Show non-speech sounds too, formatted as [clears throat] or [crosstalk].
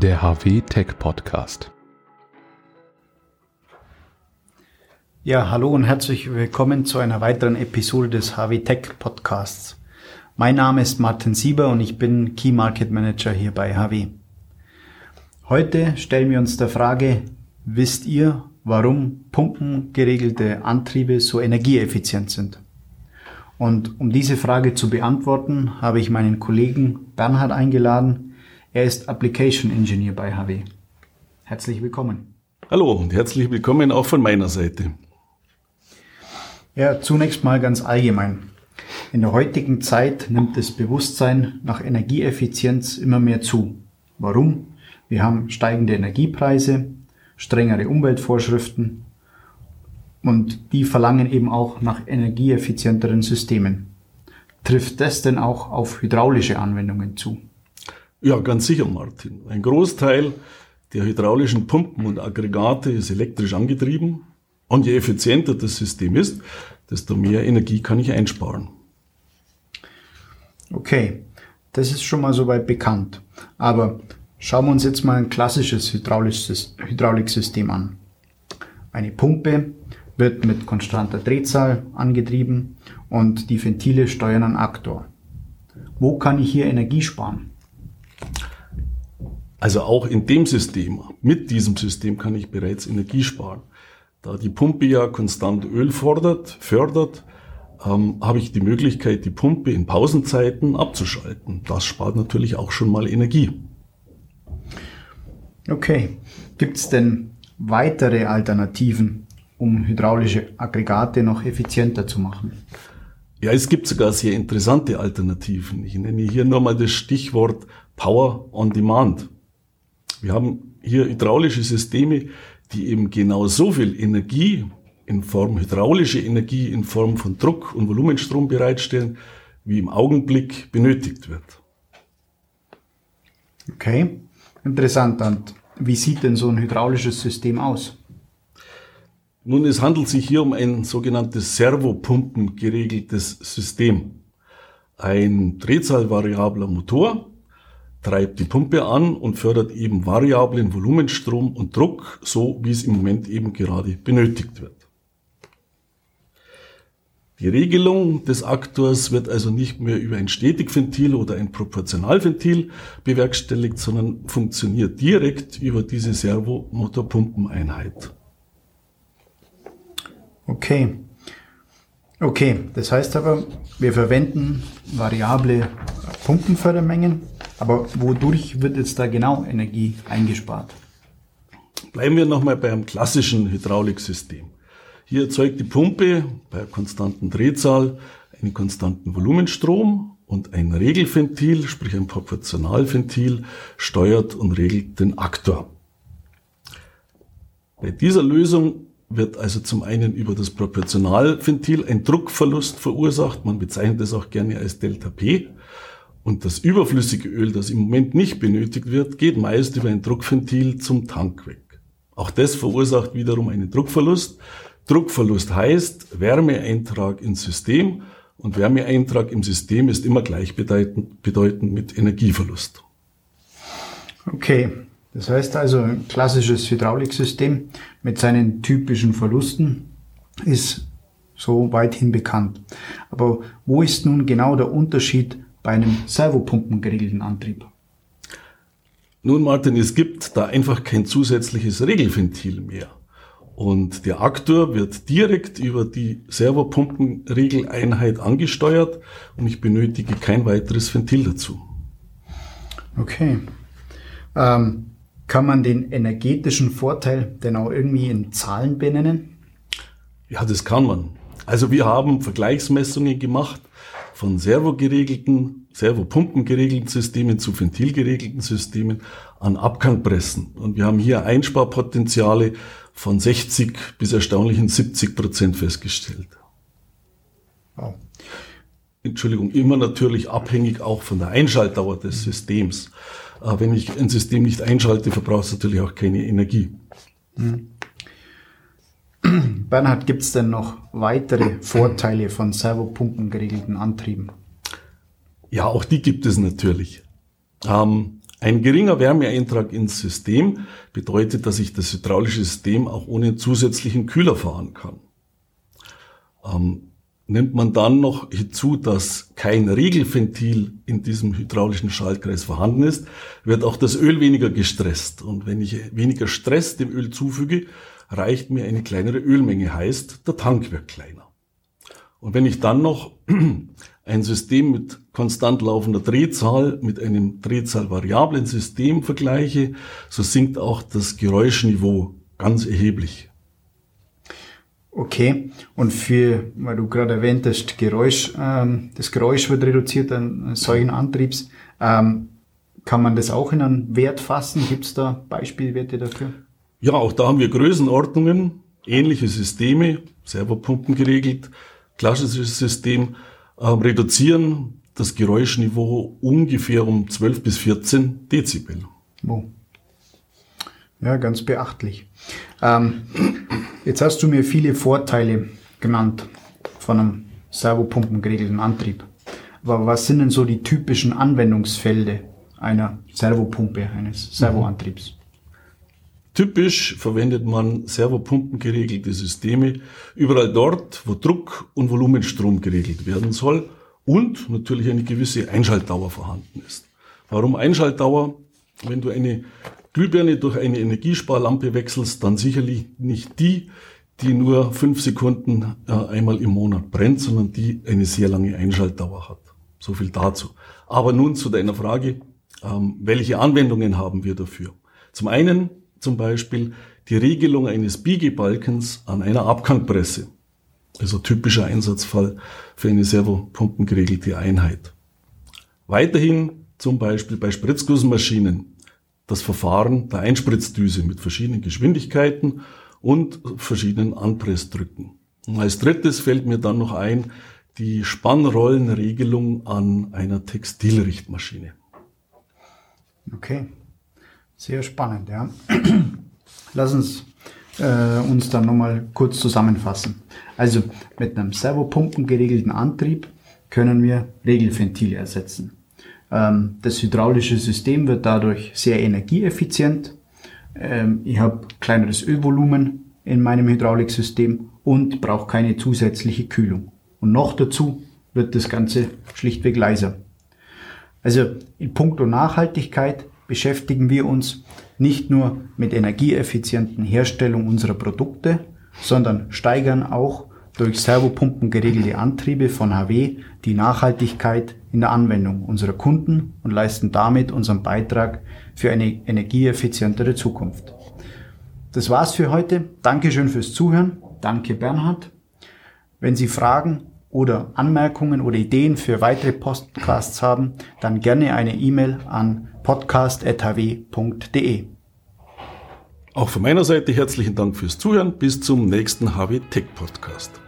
der HW Tech Podcast. Ja, hallo und herzlich willkommen zu einer weiteren Episode des HW Tech Podcasts. Mein Name ist Martin Sieber und ich bin Key Market Manager hier bei HW. Heute stellen wir uns der Frage, wisst ihr, warum pumpengeregelte Antriebe so energieeffizient sind? Und um diese Frage zu beantworten, habe ich meinen Kollegen Bernhard eingeladen. Er ist Application Engineer bei HW. Herzlich willkommen. Hallo und herzlich willkommen auch von meiner Seite. Ja, zunächst mal ganz allgemein. In der heutigen Zeit nimmt das Bewusstsein nach Energieeffizienz immer mehr zu. Warum? Wir haben steigende Energiepreise, strengere Umweltvorschriften und die verlangen eben auch nach energieeffizienteren Systemen. Trifft das denn auch auf hydraulische Anwendungen zu? Ja, ganz sicher, Martin. Ein Großteil der hydraulischen Pumpen und Aggregate ist elektrisch angetrieben. Und je effizienter das System ist, desto mehr Energie kann ich einsparen. Okay, das ist schon mal soweit bekannt. Aber schauen wir uns jetzt mal ein klassisches Hydrauliksystem an. Eine Pumpe wird mit konstanter Drehzahl angetrieben und die Ventile steuern einen Aktor. Wo kann ich hier Energie sparen? Also auch in dem System, mit diesem System kann ich bereits Energie sparen. Da die Pumpe ja konstant Öl fordert, fördert, ähm, habe ich die Möglichkeit, die Pumpe in Pausenzeiten abzuschalten. Das spart natürlich auch schon mal Energie. Okay. Gibt es denn weitere Alternativen, um hydraulische Aggregate noch effizienter zu machen? Ja, es gibt sogar sehr interessante Alternativen. Ich nenne hier nur mal das Stichwort Power on Demand. Wir haben hier hydraulische Systeme, die eben genau so viel Energie in Form hydraulische Energie in Form von Druck und Volumenstrom bereitstellen, wie im Augenblick benötigt wird. Okay, interessant. Und wie sieht denn so ein hydraulisches System aus? Nun, es handelt sich hier um ein sogenanntes Servopumpen geregeltes System. Ein drehzahlvariabler Motor treibt die Pumpe an und fördert eben variablen Volumenstrom und Druck, so wie es im Moment eben gerade benötigt wird. Die Regelung des Aktors wird also nicht mehr über ein Stetigventil oder ein Proportionalventil bewerkstelligt, sondern funktioniert direkt über diese Servomotorpumpeneinheit. Okay. Okay, das heißt aber, wir verwenden variable Pumpenfördermengen, aber wodurch wird jetzt da genau Energie eingespart? Bleiben wir nochmal beim klassischen Hydrauliksystem. Hier erzeugt die Pumpe bei konstanten Drehzahl einen konstanten Volumenstrom und ein Regelventil, sprich ein Proportionalventil, steuert und regelt den Aktor. Bei dieser Lösung wird also zum einen über das Proportionalventil ein Druckverlust verursacht. Man bezeichnet es auch gerne als Delta P. Und das überflüssige Öl, das im Moment nicht benötigt wird, geht meist über ein Druckventil zum Tank weg. Auch das verursacht wiederum einen Druckverlust. Druckverlust heißt Wärmeeintrag ins System und Wärmeeintrag im System ist immer gleichbedeutend bedeutend mit Energieverlust. Okay, das heißt also ein klassisches Hydrauliksystem mit seinen typischen Verlusten ist so weithin bekannt. Aber wo ist nun genau der Unterschied bei einem servopumpengeregelten Antrieb? Nun, Martin, es gibt da einfach kein zusätzliches Regelventil mehr. Und der Aktor wird direkt über die Servopumpenregeleinheit angesteuert und ich benötige kein weiteres Ventil dazu. Okay. Ähm, kann man den energetischen Vorteil denn auch irgendwie in Zahlen benennen? Ja, das kann man. Also wir haben Vergleichsmessungen gemacht von servogeregelten, servopumpengeregelten Systemen zu ventilgeregelten Systemen an Abkantpressen. Und wir haben hier Einsparpotenziale von 60 bis erstaunlichen 70 Prozent festgestellt. Wow. Entschuldigung, immer natürlich abhängig auch von der Einschaltdauer des Systems. Äh, wenn ich ein System nicht einschalte, verbraucht es natürlich auch keine Energie. Mhm. Bernhard, gibt es denn noch weitere Vorteile von Servopumpen geregelten Antrieben? Ja, auch die gibt es natürlich. Ähm, Ein geringer Wärmeeintrag ins System bedeutet, dass ich das hydraulische System auch ohne zusätzlichen Kühler fahren kann. Ähm, nimmt man dann noch hinzu, dass kein Regelventil in diesem hydraulischen Schaltkreis vorhanden ist, wird auch das Öl weniger gestresst. Und wenn ich weniger Stress dem Öl zufüge, reicht mir eine kleinere Ölmenge, heißt, der Tank wird kleiner. Und wenn ich dann noch [clears throat] ein System mit konstant laufender Drehzahl mit einem drehzahlvariablen System vergleiche, so sinkt auch das Geräuschniveau ganz erheblich. Okay, und für, weil du gerade erwähnt hast, Geräusch, ähm, das Geräusch wird reduziert an solchen Antriebs. Ähm, kann man das auch in einen Wert fassen? Gibt es da Beispielwerte dafür? Ja, auch da haben wir Größenordnungen, ähnliche Systeme, Servopumpen geregelt, klassisches System, äh, reduzieren das Geräuschniveau ungefähr um 12 bis 14 Dezibel. Oh. Ja, ganz beachtlich. Ähm, jetzt hast du mir viele Vorteile genannt von einem Servopumpen geregelten Antrieb. Aber was sind denn so die typischen Anwendungsfelder einer Servopumpe, eines Servoantriebs? Typisch verwendet man servopumpengeregelte Systeme überall dort, wo Druck und Volumenstrom geregelt werden soll und natürlich eine gewisse Einschaltdauer vorhanden ist. Warum Einschaltdauer? Wenn du eine Glühbirne durch eine Energiesparlampe wechselst, dann sicherlich nicht die, die nur fünf Sekunden äh, einmal im Monat brennt, sondern die eine sehr lange Einschaltdauer hat. So viel dazu. Aber nun zu deiner Frage, ähm, welche Anwendungen haben wir dafür? Zum einen zum Beispiel die Regelung eines Biegebalkens an einer Abgangpresse. Also typischer Einsatzfall für eine servopumpengeregelte Einheit. Weiterhin zum Beispiel bei Spritzgussmaschinen das Verfahren der Einspritzdüse mit verschiedenen Geschwindigkeiten und verschiedenen Anpressdrücken. Und als drittes fällt mir dann noch ein die Spannrollenregelung an einer Textilrichtmaschine. Okay. Sehr spannend, ja. [clears throat] Lass uns äh, uns dann nochmal kurz zusammenfassen. Also mit einem Servopumpen geregelten Antrieb können wir Regelventile ersetzen. Ähm, das hydraulische System wird dadurch sehr energieeffizient. Ähm, ich habe kleineres Ölvolumen in meinem Hydrauliksystem und brauche keine zusätzliche Kühlung. Und noch dazu wird das Ganze schlichtweg leiser. Also in puncto Nachhaltigkeit beschäftigen wir uns nicht nur mit energieeffizienten Herstellung unserer Produkte, sondern steigern auch durch Servopumpen geregelte Antriebe von HW die Nachhaltigkeit in der Anwendung unserer Kunden und leisten damit unseren Beitrag für eine energieeffizientere Zukunft. Das war's für heute. Dankeschön fürs Zuhören. Danke Bernhard. Wenn Sie Fragen oder Anmerkungen oder Ideen für weitere Podcasts haben, dann gerne eine E-Mail an podcast.hw.de. Auch von meiner Seite herzlichen Dank fürs Zuhören. Bis zum nächsten HW Tech Podcast.